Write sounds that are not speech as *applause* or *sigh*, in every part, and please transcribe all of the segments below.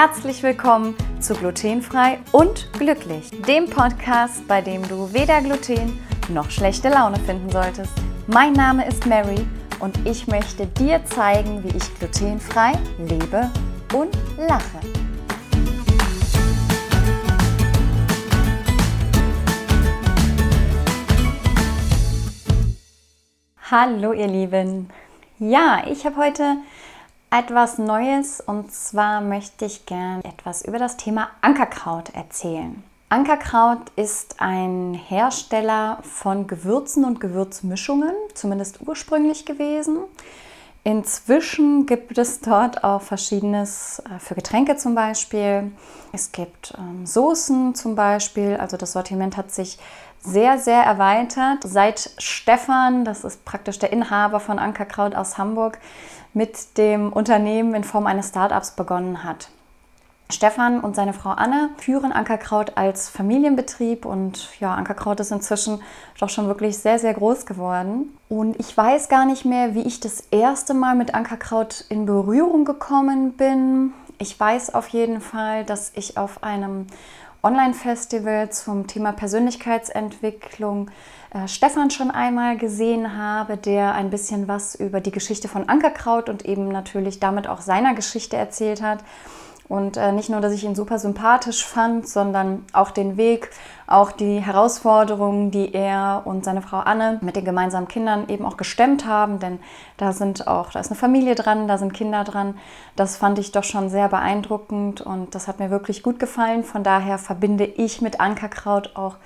Herzlich willkommen zu Glutenfrei und Glücklich, dem Podcast, bei dem du weder Gluten noch schlechte Laune finden solltest. Mein Name ist Mary und ich möchte dir zeigen, wie ich glutenfrei lebe und lache. Hallo ihr Lieben. Ja, ich habe heute etwas Neues und zwar möchte ich gern etwas über das Thema Ankerkraut erzählen. Ankerkraut ist ein Hersteller von Gewürzen und Gewürzmischungen, zumindest ursprünglich gewesen. Inzwischen gibt es dort auch verschiedenes äh, für Getränke zum Beispiel. Es gibt ähm, Soßen zum Beispiel. Also das Sortiment hat sich sehr, sehr erweitert. Seit Stefan, das ist praktisch der Inhaber von Ankerkraut aus Hamburg, mit dem Unternehmen in Form eines Startups begonnen hat. Stefan und seine Frau Anne führen Ankerkraut als Familienbetrieb und ja, Ankerkraut ist inzwischen doch schon wirklich sehr, sehr groß geworden. Und ich weiß gar nicht mehr, wie ich das erste Mal mit Ankerkraut in Berührung gekommen bin. Ich weiß auf jeden Fall, dass ich auf einem Online-Festival zum Thema Persönlichkeitsentwicklung äh, Stefan schon einmal gesehen habe, der ein bisschen was über die Geschichte von Ankerkraut und eben natürlich damit auch seiner Geschichte erzählt hat. Und äh, nicht nur, dass ich ihn super sympathisch fand, sondern auch den Weg, auch die Herausforderungen, die er und seine Frau Anne mit den gemeinsamen Kindern eben auch gestemmt haben. Denn da sind auch, da ist eine Familie dran, da sind Kinder dran. Das fand ich doch schon sehr beeindruckend und das hat mir wirklich gut gefallen. Von daher verbinde ich mit Ankerkraut auch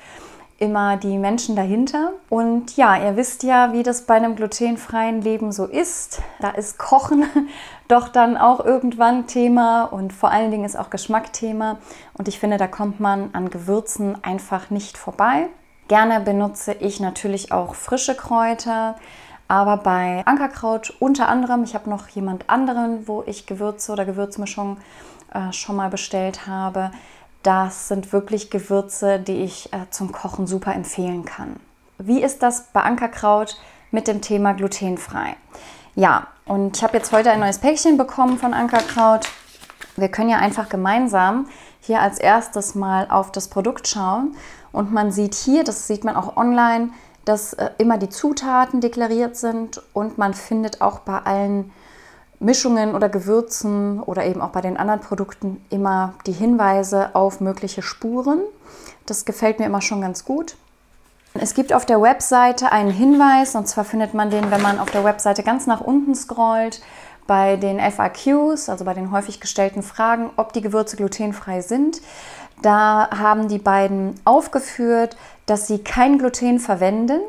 immer die Menschen dahinter. Und ja, ihr wisst ja, wie das bei einem glutenfreien Leben so ist. Da ist Kochen *laughs* doch dann auch irgendwann Thema und vor allen Dingen ist auch Geschmack Thema. Und ich finde, da kommt man an Gewürzen einfach nicht vorbei. Gerne benutze ich natürlich auch frische Kräuter. Aber bei Ankerkraut unter anderem, ich habe noch jemand anderen, wo ich Gewürze oder Gewürzmischungen äh, schon mal bestellt habe. Das sind wirklich Gewürze, die ich äh, zum Kochen super empfehlen kann. Wie ist das bei Ankerkraut mit dem Thema glutenfrei? Ja, und ich habe jetzt heute ein neues Päckchen bekommen von Ankerkraut. Wir können ja einfach gemeinsam hier als erstes mal auf das Produkt schauen. Und man sieht hier, das sieht man auch online, dass äh, immer die Zutaten deklariert sind und man findet auch bei allen Mischungen oder Gewürzen oder eben auch bei den anderen Produkten immer die Hinweise auf mögliche Spuren. Das gefällt mir immer schon ganz gut. Es gibt auf der Webseite einen Hinweis, und zwar findet man den, wenn man auf der Webseite ganz nach unten scrollt, bei den FAQs, also bei den häufig gestellten Fragen, ob die Gewürze glutenfrei sind. Da haben die beiden aufgeführt, dass sie kein Gluten verwenden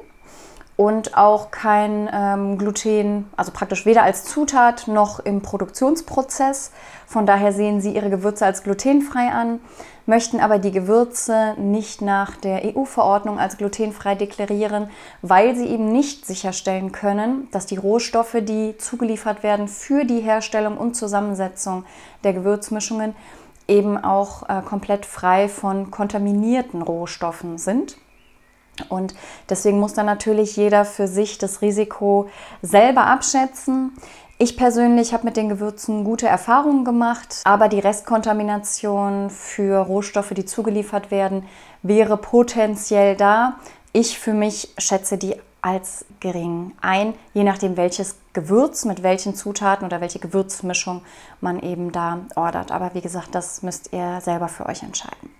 und auch kein ähm, Gluten, also praktisch weder als Zutat noch im Produktionsprozess. Von daher sehen Sie Ihre Gewürze als glutenfrei an, möchten aber die Gewürze nicht nach der EU-Verordnung als glutenfrei deklarieren, weil sie eben nicht sicherstellen können, dass die Rohstoffe, die zugeliefert werden für die Herstellung und Zusammensetzung der Gewürzmischungen, eben auch äh, komplett frei von kontaminierten Rohstoffen sind. Und deswegen muss dann natürlich jeder für sich das Risiko selber abschätzen. Ich persönlich habe mit den Gewürzen gute Erfahrungen gemacht, aber die Restkontamination für Rohstoffe, die zugeliefert werden, wäre potenziell da. Ich für mich schätze die als gering ein, je nachdem welches Gewürz mit welchen Zutaten oder welche Gewürzmischung man eben da ordert. Aber wie gesagt, das müsst ihr selber für euch entscheiden.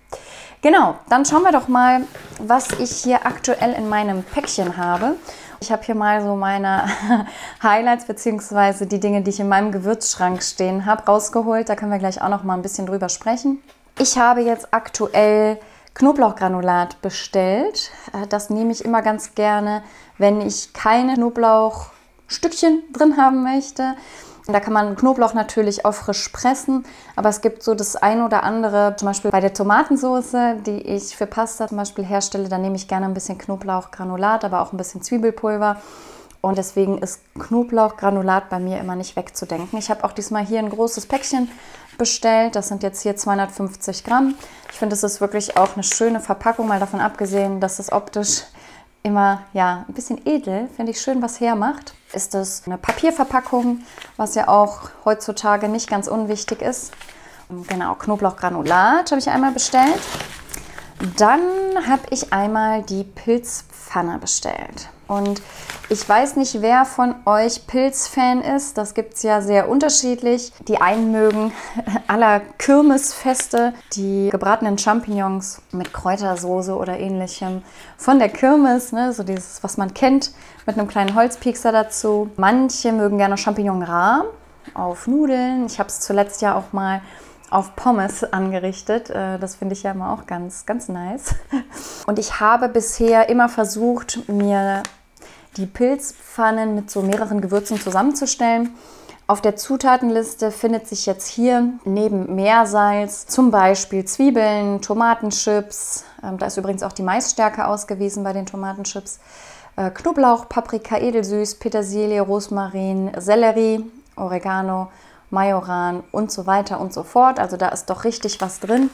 Genau, dann schauen wir doch mal, was ich hier aktuell in meinem Päckchen habe. Ich habe hier mal so meine *laughs* Highlights bzw. die Dinge, die ich in meinem Gewürzschrank stehen habe, rausgeholt. Da können wir gleich auch noch mal ein bisschen drüber sprechen. Ich habe jetzt aktuell Knoblauchgranulat bestellt. Äh, das nehme ich immer ganz gerne, wenn ich keine Knoblauchstückchen drin haben möchte. Da kann man Knoblauch natürlich auch frisch pressen, aber es gibt so das ein oder andere, zum Beispiel bei der Tomatensauce, die ich für Pasta zum Beispiel herstelle, da nehme ich gerne ein bisschen Knoblauchgranulat, aber auch ein bisschen Zwiebelpulver. Und deswegen ist Knoblauchgranulat bei mir immer nicht wegzudenken. Ich habe auch diesmal hier ein großes Päckchen bestellt. Das sind jetzt hier 250 Gramm. Ich finde, es ist wirklich auch eine schöne Verpackung, mal davon abgesehen, dass es optisch immer ja, ein bisschen edel, finde ich schön, was hermacht. Ist das eine Papierverpackung, was ja auch heutzutage nicht ganz unwichtig ist. Genau, Knoblauchgranulat habe ich einmal bestellt. Dann habe ich einmal die Pilzpfanne bestellt. Und ich weiß nicht, wer von euch Pilzfan ist. Das gibt es ja sehr unterschiedlich. Die einen mögen *laughs* aller Kirmesfeste die gebratenen Champignons mit Kräutersoße oder ähnlichem von der Kirmes, ne? so dieses, was man kennt, mit einem kleinen Holzpiekser dazu. Manche mögen gerne Champignon rar auf Nudeln. Ich habe es zuletzt ja auch mal auf Pommes angerichtet. Äh, das finde ich ja immer auch ganz, ganz nice. *laughs* Und ich habe bisher immer versucht, mir die Pilzpfannen mit so mehreren Gewürzen zusammenzustellen. Auf der Zutatenliste findet sich jetzt hier neben Meersalz zum Beispiel Zwiebeln, Tomatenchips. Ähm, da ist übrigens auch die Maisstärke ausgewiesen bei den Tomatenchips. Äh, Knoblauch, Paprika, Edelsüß, Petersilie, Rosmarin, Sellerie, Oregano, Majoran und so weiter und so fort. Also da ist doch richtig was drin.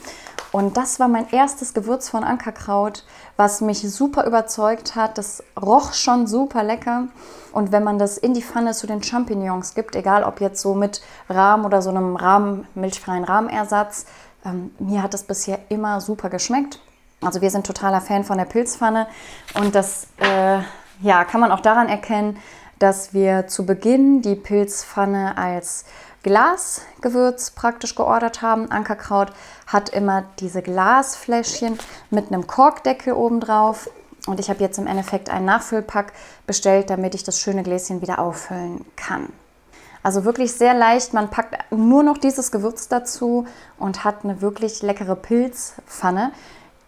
Und das war mein erstes Gewürz von Ankerkraut, was mich super überzeugt hat. Das roch schon super lecker. Und wenn man das in die Pfanne zu den Champignons gibt, egal ob jetzt so mit Rahm oder so einem Rahm, milchfreien Rahmenersatz, ähm, mir hat das bisher immer super geschmeckt. Also wir sind totaler Fan von der Pilzpfanne und das äh, ja, kann man auch daran erkennen, dass wir zu Beginn die Pilzpfanne als Glasgewürz praktisch geordert haben. Ankerkraut hat immer diese Glasfläschchen mit einem Korkdeckel oben drauf. Und ich habe jetzt im Endeffekt einen Nachfüllpack bestellt, damit ich das schöne Gläschen wieder auffüllen kann. Also wirklich sehr leicht. Man packt nur noch dieses Gewürz dazu und hat eine wirklich leckere Pilzpfanne.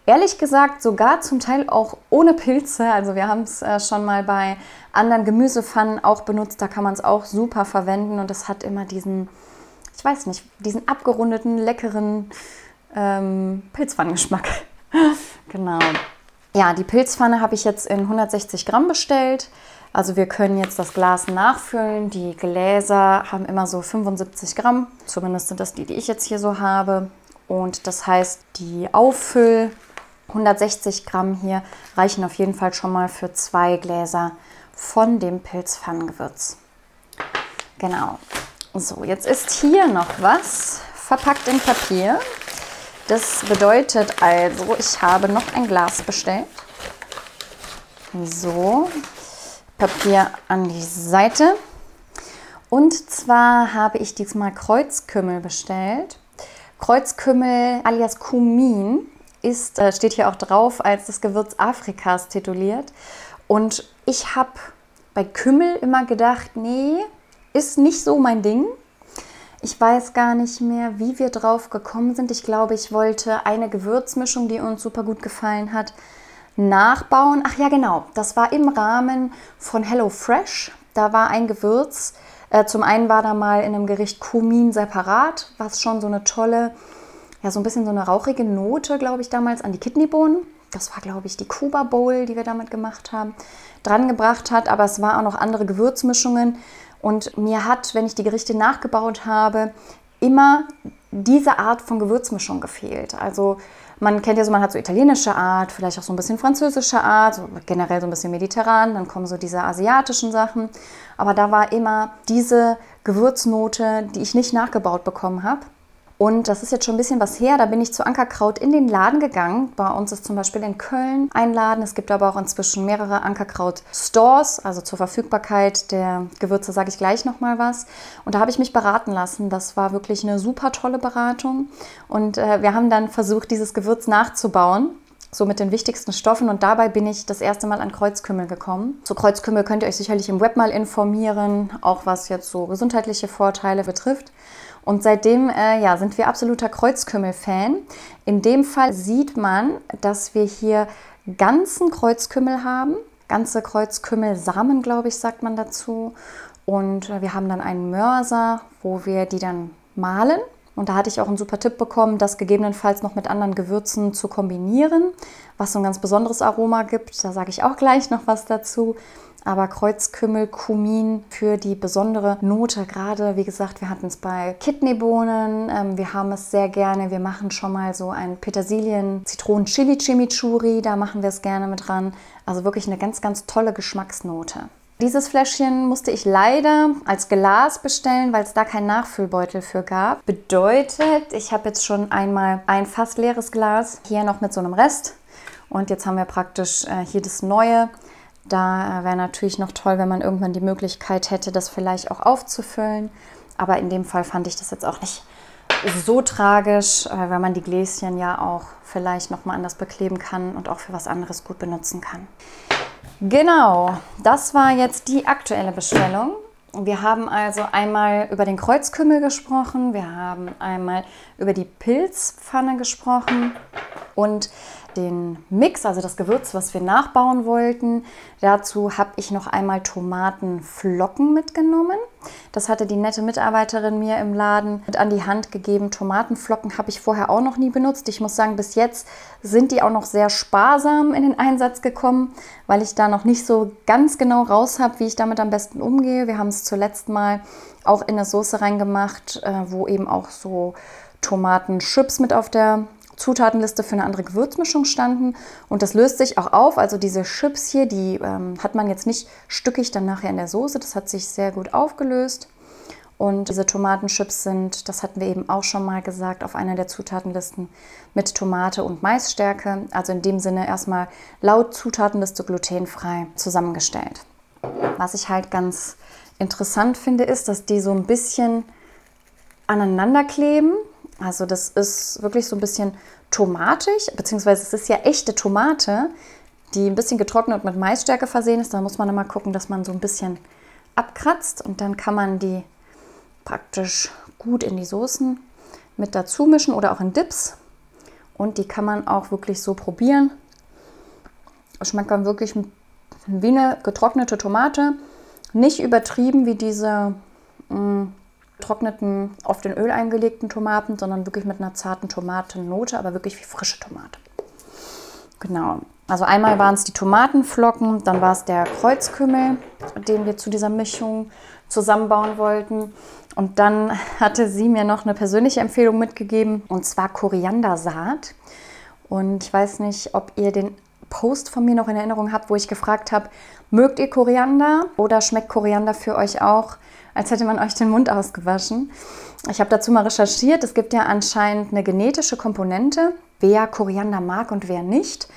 Ehrlich gesagt, sogar zum Teil auch ohne Pilze. Also wir haben es äh, schon mal bei anderen Gemüsepfannen auch benutzt. Da kann man es auch super verwenden und es hat immer diesen, ich weiß nicht, diesen abgerundeten, leckeren ähm, Pilzpfannengeschmack. *laughs* genau. Ja, die Pilzpfanne habe ich jetzt in 160 Gramm bestellt. Also wir können jetzt das Glas nachfüllen. Die Gläser haben immer so 75 Gramm. Zumindest sind das die, die ich jetzt hier so habe. Und das heißt, die Auffüll 160 Gramm hier reichen auf jeden Fall schon mal für zwei Gläser von dem Pilzpfannengewürz. Genau. So, jetzt ist hier noch was verpackt in Papier. Das bedeutet also, ich habe noch ein Glas bestellt. So, Papier an die Seite. Und zwar habe ich diesmal Kreuzkümmel bestellt. Kreuzkümmel alias Kumin ist, äh, steht hier auch drauf, als das Gewürz Afrikas tituliert. Und ich habe bei Kümmel immer gedacht, nee, ist nicht so mein Ding. Ich weiß gar nicht mehr, wie wir drauf gekommen sind. Ich glaube, ich wollte eine Gewürzmischung, die uns super gut gefallen hat, nachbauen. Ach ja, genau. Das war im Rahmen von Hello Fresh. Da war ein Gewürz. Äh, zum einen war da mal in einem Gericht Kumin separat, was schon so eine tolle ja, so ein bisschen so eine rauchige Note, glaube ich, damals an die Kidneybohnen. Das war, glaube ich, die Cuba Bowl, die wir damit gemacht haben, dran gebracht hat. Aber es waren auch noch andere Gewürzmischungen. Und mir hat, wenn ich die Gerichte nachgebaut habe, immer diese Art von Gewürzmischung gefehlt. Also man kennt ja so, man hat so italienische Art, vielleicht auch so ein bisschen französische Art, so generell so ein bisschen mediterran, dann kommen so diese asiatischen Sachen. Aber da war immer diese Gewürznote, die ich nicht nachgebaut bekommen habe. Und das ist jetzt schon ein bisschen was her. Da bin ich zu Ankerkraut in den Laden gegangen. Bei uns ist zum Beispiel in Köln ein Laden. Es gibt aber auch inzwischen mehrere Ankerkraut-Stores, also zur Verfügbarkeit der Gewürze sage ich gleich nochmal was. Und da habe ich mich beraten lassen. Das war wirklich eine super tolle Beratung. Und äh, wir haben dann versucht, dieses Gewürz nachzubauen so mit den wichtigsten Stoffen und dabei bin ich das erste Mal an Kreuzkümmel gekommen. Zu Kreuzkümmel könnt ihr euch sicherlich im Web mal informieren, auch was jetzt so gesundheitliche Vorteile betrifft. Und seitdem äh, ja, sind wir absoluter Kreuzkümmel-Fan. In dem Fall sieht man, dass wir hier ganzen Kreuzkümmel haben. Ganze Kreuzkümmelsamen, glaube ich, sagt man dazu. Und äh, wir haben dann einen Mörser, wo wir die dann mahlen. Und da hatte ich auch einen super Tipp bekommen, das gegebenenfalls noch mit anderen Gewürzen zu kombinieren, was so ein ganz besonderes Aroma gibt. Da sage ich auch gleich noch was dazu aber Kreuzkümmel, Kumin für die besondere Note. Gerade, wie gesagt, wir hatten es bei Kidneybohnen. Ähm, wir haben es sehr gerne. Wir machen schon mal so ein Petersilien-Zitronen-Chili-Chimichurri. Da machen wir es gerne mit dran. Also wirklich eine ganz, ganz tolle Geschmacksnote. Dieses Fläschchen musste ich leider als Glas bestellen, weil es da keinen Nachfüllbeutel für gab. Bedeutet, ich habe jetzt schon einmal ein fast leeres Glas, hier noch mit so einem Rest. Und jetzt haben wir praktisch äh, hier das neue. Da äh, wäre natürlich noch toll, wenn man irgendwann die Möglichkeit hätte, das vielleicht auch aufzufüllen. Aber in dem Fall fand ich das jetzt auch nicht so tragisch, äh, weil man die Gläschen ja auch vielleicht nochmal anders bekleben kann und auch für was anderes gut benutzen kann. Genau, das war jetzt die aktuelle Bestellung. Wir haben also einmal über den Kreuzkümmel gesprochen, wir haben einmal über die Pilzpfanne gesprochen und den Mix, also das Gewürz, was wir nachbauen wollten. Dazu habe ich noch einmal Tomatenflocken mitgenommen. Das hatte die nette Mitarbeiterin mir im Laden mit an die Hand gegeben. Tomatenflocken habe ich vorher auch noch nie benutzt. Ich muss sagen, bis jetzt sind die auch noch sehr sparsam in den Einsatz gekommen, weil ich da noch nicht so ganz genau raus habe, wie ich damit am besten umgehe. Wir haben es zuletzt mal auch in eine Soße reingemacht, äh, wo eben auch so Tomatenchips mit auf der Zutatenliste für eine andere Gewürzmischung standen. Und das löst sich auch auf. Also diese Chips hier, die ähm, hat man jetzt nicht stückig dann nachher in der Soße. Das hat sich sehr gut aufgelöst. Und diese Tomatenchips sind, das hatten wir eben auch schon mal gesagt, auf einer der Zutatenlisten mit Tomate und Maisstärke. Also in dem Sinne erstmal laut Zutatenliste glutenfrei zusammengestellt. Was ich halt ganz interessant finde, ist, dass die so ein bisschen aneinander kleben. Also das ist wirklich so ein bisschen tomatig, beziehungsweise es ist ja echte Tomate, die ein bisschen getrocknet und mit Maisstärke versehen ist. Da muss man immer gucken, dass man so ein bisschen abkratzt und dann kann man die praktisch gut in die Soßen mit dazu mischen oder auch in Dips. Und die kann man auch wirklich so probieren. Schmeckt dann wirklich wie eine getrocknete Tomate. Nicht übertrieben wie diese mh, mm, getrockneten, oft in Öl eingelegten Tomaten, sondern wirklich mit einer zarten Tomatennote, aber wirklich wie frische Tomate. Genau. Also einmal waren es die Tomatenflocken, dann war es der Kreuzkümmel, den wir zu dieser Mischung zusammenbauen wollten. Und dann hatte sie mir noch eine persönliche Empfehlung mitgegeben, und zwar Koriandersaat. Und ich weiß nicht, ob ihr den Post von mir noch in Erinnerung habt, wo ich gefragt habe, mögt ihr Koriander oder schmeckt Koriander für euch auch, als hätte man euch den Mund ausgewaschen? Ich habe dazu mal recherchiert. Es gibt ja anscheinend eine genetische Komponente, wer Koriander mag und wer nicht.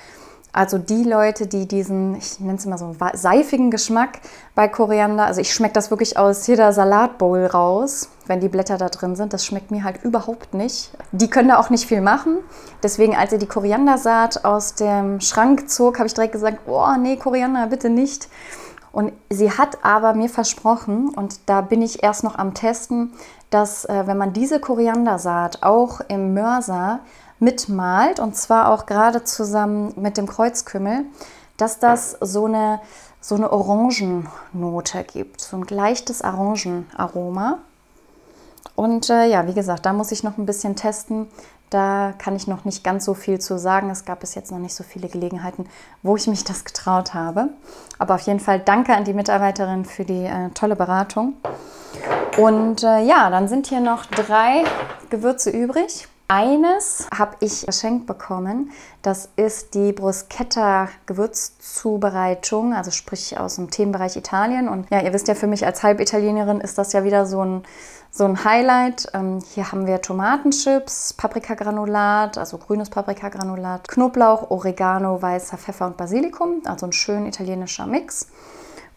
Also die Leute, die diesen, ich nenne es immer so seifigen Geschmack bei Koriander, also ich schmecke das wirklich aus jeder Salatbowl raus, wenn die Blätter da drin sind. Das schmeckt mir halt überhaupt nicht. Die können da auch nicht viel machen. Deswegen, als ihr die Koriandersaat aus dem Schrank zog, habe ich direkt gesagt, oh nee, Koriander, bitte nicht. Und sie hat aber mir versprochen, und da bin ich erst noch am Testen, dass äh, wenn man diese Koriandersaat auch im Mörser mitmalt, und zwar auch gerade zusammen mit dem Kreuzkümmel, dass das so eine, so eine Orangennote gibt, so ein leichtes Orangenaroma. Und äh, ja, wie gesagt, da muss ich noch ein bisschen testen. Da kann ich noch nicht ganz so viel zu sagen. Es gab bis jetzt noch nicht so viele Gelegenheiten, wo ich mich *laughs* das getraut habe. Aber auf jeden Fall danke an die Mitarbeiterin für die äh, tolle Beratung. Und äh, ja, dann sind hier noch drei Gewürze übrig. Eines habe ich geschenkt bekommen. Das ist die Bruschetta Gewürzzubereitung, also sprich aus dem Themenbereich Italien. Und ja, ihr wisst ja, für mich als Halbitalienerin ist das ja wieder so ein, so ein Highlight. Ähm, hier haben wir Tomatenchips, Paprikagranulat, also grünes Paprikagranulat, Knoblauch, Oregano, weißer Pfeffer und Basilikum, also ein schön italienischer Mix.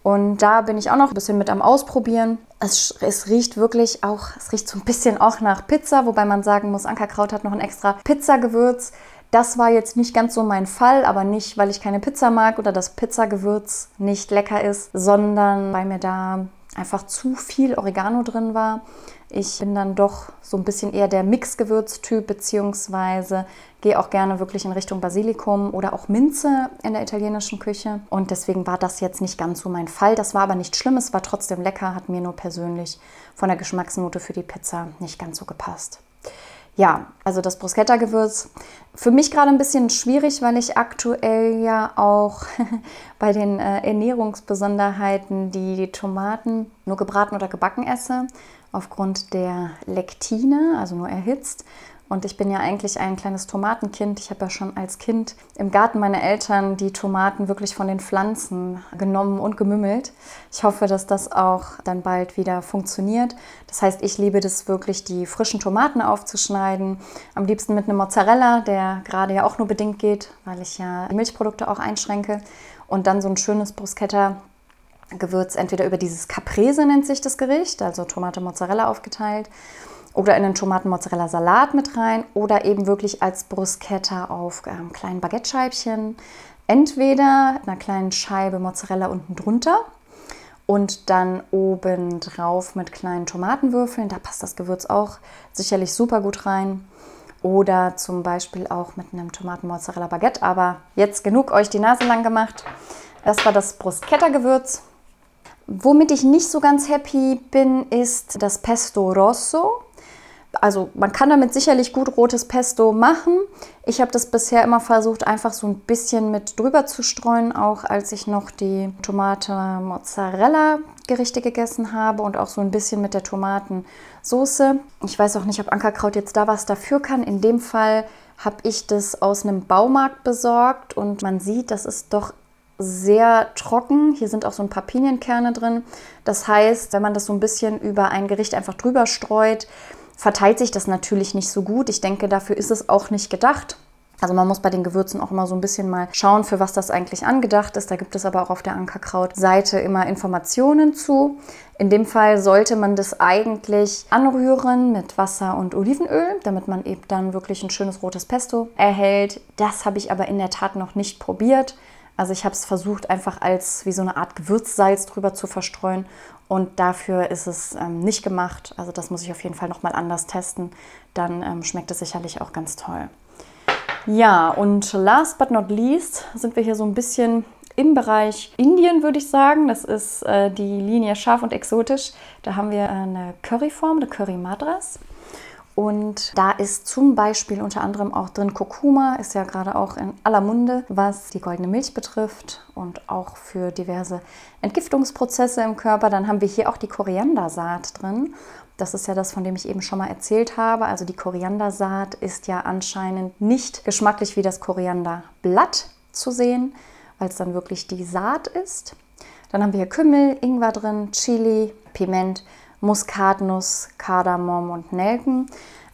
Und da bin ich auch noch ein bisschen mit am Ausprobieren. Es, es, riecht wirklich auch, es riecht so ein bisschen auch nach Pizza, wobei man sagen muss, Ankerkraut hat noch ein extra Pizzagewürz. Das war jetzt nicht ganz so mein Fall, aber nicht, weil ich keine Pizza mag oder das Pizzagewürz nicht lecker ist, sondern weil mir da einfach zu viel Oregano drin war. Ich bin dann doch so ein bisschen eher der Mixgewürztyp, beziehungsweise gehe auch gerne wirklich in Richtung Basilikum oder auch Minze in der italienischen Küche. Und deswegen war das jetzt nicht ganz so mein Fall. Das war aber nicht schlimm, es war trotzdem lecker, hat mir nur persönlich von der Geschmacksnote für die Pizza nicht ganz so gepasst. Ja, also das Bruschetta-Gewürz. Für mich gerade ein bisschen schwierig, weil ich aktuell ja auch *laughs* bei den äh, Ernährungsbesonderheiten die Tomaten nur gebraten oder gebacken esse, aufgrund der Lektine, also nur erhitzt. Und ich bin ja eigentlich ein kleines Tomatenkind. Ich habe ja schon als Kind im Garten meiner Eltern die Tomaten wirklich von den Pflanzen genommen und gemümmelt. Ich hoffe, dass das auch dann bald wieder funktioniert. Das heißt, ich liebe das wirklich, die frischen Tomaten aufzuschneiden. Am liebsten mit einem Mozzarella, der gerade ja auch nur bedingt geht, weil ich ja die Milchprodukte auch einschränke. Und dann so ein schönes Bruschetta Gewürz entweder über dieses Caprese nennt sich das Gericht, also Tomate Mozzarella aufgeteilt, oder in einen Tomaten-Mozzarella-Salat mit rein oder eben wirklich als Bruschetta auf ähm, kleinen Baguette-Scheibchen. Entweder einer kleinen Scheibe Mozzarella unten drunter und dann oben drauf mit kleinen Tomatenwürfeln. Da passt das Gewürz auch sicherlich super gut rein. Oder zum Beispiel auch mit einem Tomaten-Mozzarella-Baguette. Aber jetzt genug euch die Nase lang gemacht. Das war das Bruschetta-Gewürz. Womit ich nicht so ganz happy bin, ist das Pesto Rosso. Also man kann damit sicherlich gut rotes Pesto machen. Ich habe das bisher immer versucht, einfach so ein bisschen mit drüber zu streuen, auch als ich noch die Tomate Mozzarella Gerichte gegessen habe und auch so ein bisschen mit der Tomatensoße. Ich weiß auch nicht, ob Ankerkraut jetzt da was dafür kann. In dem Fall habe ich das aus einem Baumarkt besorgt und man sieht, das ist doch sehr trocken. Hier sind auch so ein paar Pinienkerne drin. Das heißt, wenn man das so ein bisschen über ein Gericht einfach drüber streut, verteilt sich das natürlich nicht so gut. Ich denke, dafür ist es auch nicht gedacht. Also man muss bei den Gewürzen auch immer so ein bisschen mal schauen, für was das eigentlich angedacht ist. Da gibt es aber auch auf der Ankerkraut-Seite immer Informationen zu. In dem Fall sollte man das eigentlich anrühren mit Wasser und Olivenöl, damit man eben dann wirklich ein schönes rotes Pesto erhält. Das habe ich aber in der Tat noch nicht probiert. Also ich habe es versucht, einfach als wie so eine Art Gewürzsalz drüber zu verstreuen. Und dafür ist es ähm, nicht gemacht. Also das muss ich auf jeden Fall nochmal anders testen. Dann ähm, schmeckt es sicherlich auch ganz toll. Ja, und last but not least sind wir hier so ein bisschen im Bereich Indien, würde ich sagen. Das ist äh, die Linie scharf und exotisch. Da haben wir eine Curryform, eine Curry Madras. Und da ist zum Beispiel unter anderem auch drin Kurkuma, ist ja gerade auch in aller Munde, was die goldene Milch betrifft und auch für diverse Entgiftungsprozesse im Körper. Dann haben wir hier auch die Koriandersaat drin. Das ist ja das, von dem ich eben schon mal erzählt habe. Also die Koriandersaat ist ja anscheinend nicht geschmacklich wie das Korianderblatt zu sehen, weil es dann wirklich die Saat ist. Dann haben wir hier Kümmel, Ingwer drin, Chili, Piment Muskatnuss, Kardamom und Nelken.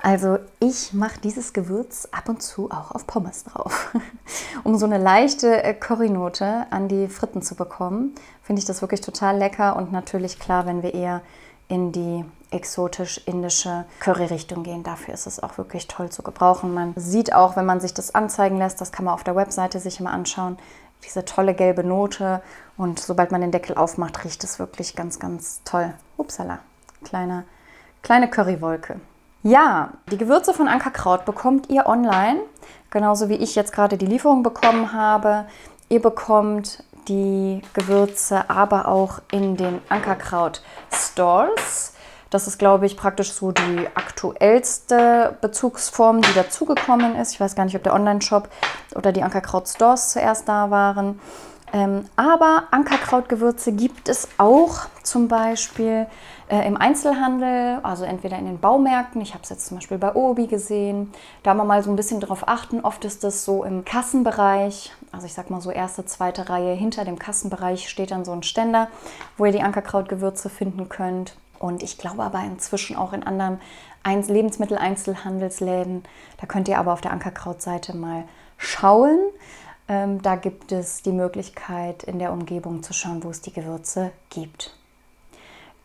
Also ich mache dieses Gewürz ab und zu auch auf Pommes drauf. *laughs* um so eine leichte äh, Currynote an die Fritten zu bekommen, finde ich das wirklich total lecker und natürlich klar, wenn wir eher in die exotisch-indische Curry-Richtung gehen. Dafür ist es auch wirklich toll zu gebrauchen. Man sieht auch, wenn man sich das anzeigen lässt, das kann man auf der Webseite sich immer anschauen, diese tolle gelbe Note. Und sobald man den Deckel aufmacht, riecht es wirklich ganz, ganz toll. Upsala kleine, kleine Currywolke. Ja, die Gewürze von Ankerkraut bekommt ihr online, genauso wie ich jetzt gerade die Lieferung bekommen habe. Ihr bekommt die Gewürze aber auch in den Ankerkraut Stores. Das ist, glaube ich, praktisch so die aktuellste Bezugsform, die dazugekommen ist. Ich weiß gar nicht, ob der Online-Shop oder die Ankerkraut Stores zuerst da waren. Ähm, aber Ankerkrautgewürze gibt es auch zum Beispiel äh, im Einzelhandel, also entweder in den Baumärkten. Ich habe es jetzt zum Beispiel bei Obi gesehen. Da mal so ein bisschen drauf achten. Oft ist das so im Kassenbereich, also ich sag mal so erste, zweite Reihe hinter dem Kassenbereich steht dann so ein Ständer, wo ihr die Ankerkrautgewürze finden könnt. Und ich glaube aber inzwischen auch in anderen Lebensmitteleinzelhandelsläden. Da könnt ihr aber auf der Ankerkraut-Seite mal schauen. Ähm, da gibt es die Möglichkeit, in der Umgebung zu schauen, wo es die Gewürze gibt.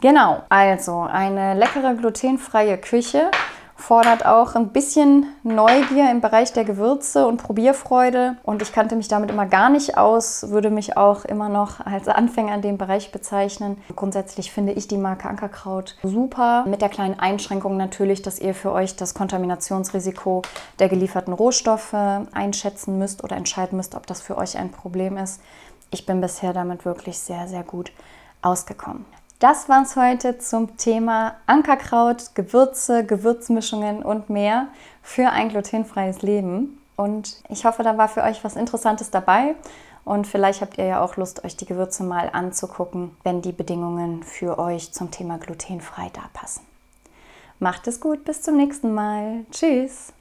Genau, also eine leckere glutenfreie Küche fordert auch ein bisschen Neugier im Bereich der Gewürze und Probierfreude. Und ich kannte mich damit immer gar nicht aus, würde mich auch immer noch als Anfänger in dem Bereich bezeichnen. Grundsätzlich finde ich die Marke Ankerkraut super, mit der kleinen Einschränkung natürlich, dass ihr für euch das Kontaminationsrisiko der gelieferten Rohstoffe einschätzen müsst oder entscheiden müsst, ob das für euch ein Problem ist. Ich bin bisher damit wirklich sehr, sehr gut ausgekommen. Das war es heute zum Thema Ankerkraut, Gewürze, Gewürzmischungen und mehr für ein glutenfreies Leben. Und ich hoffe, da war für euch was Interessantes dabei. Und vielleicht habt ihr ja auch Lust, euch die Gewürze mal anzugucken, wenn die Bedingungen für euch zum Thema glutenfrei da passen. Macht es gut, bis zum nächsten Mal. Tschüss.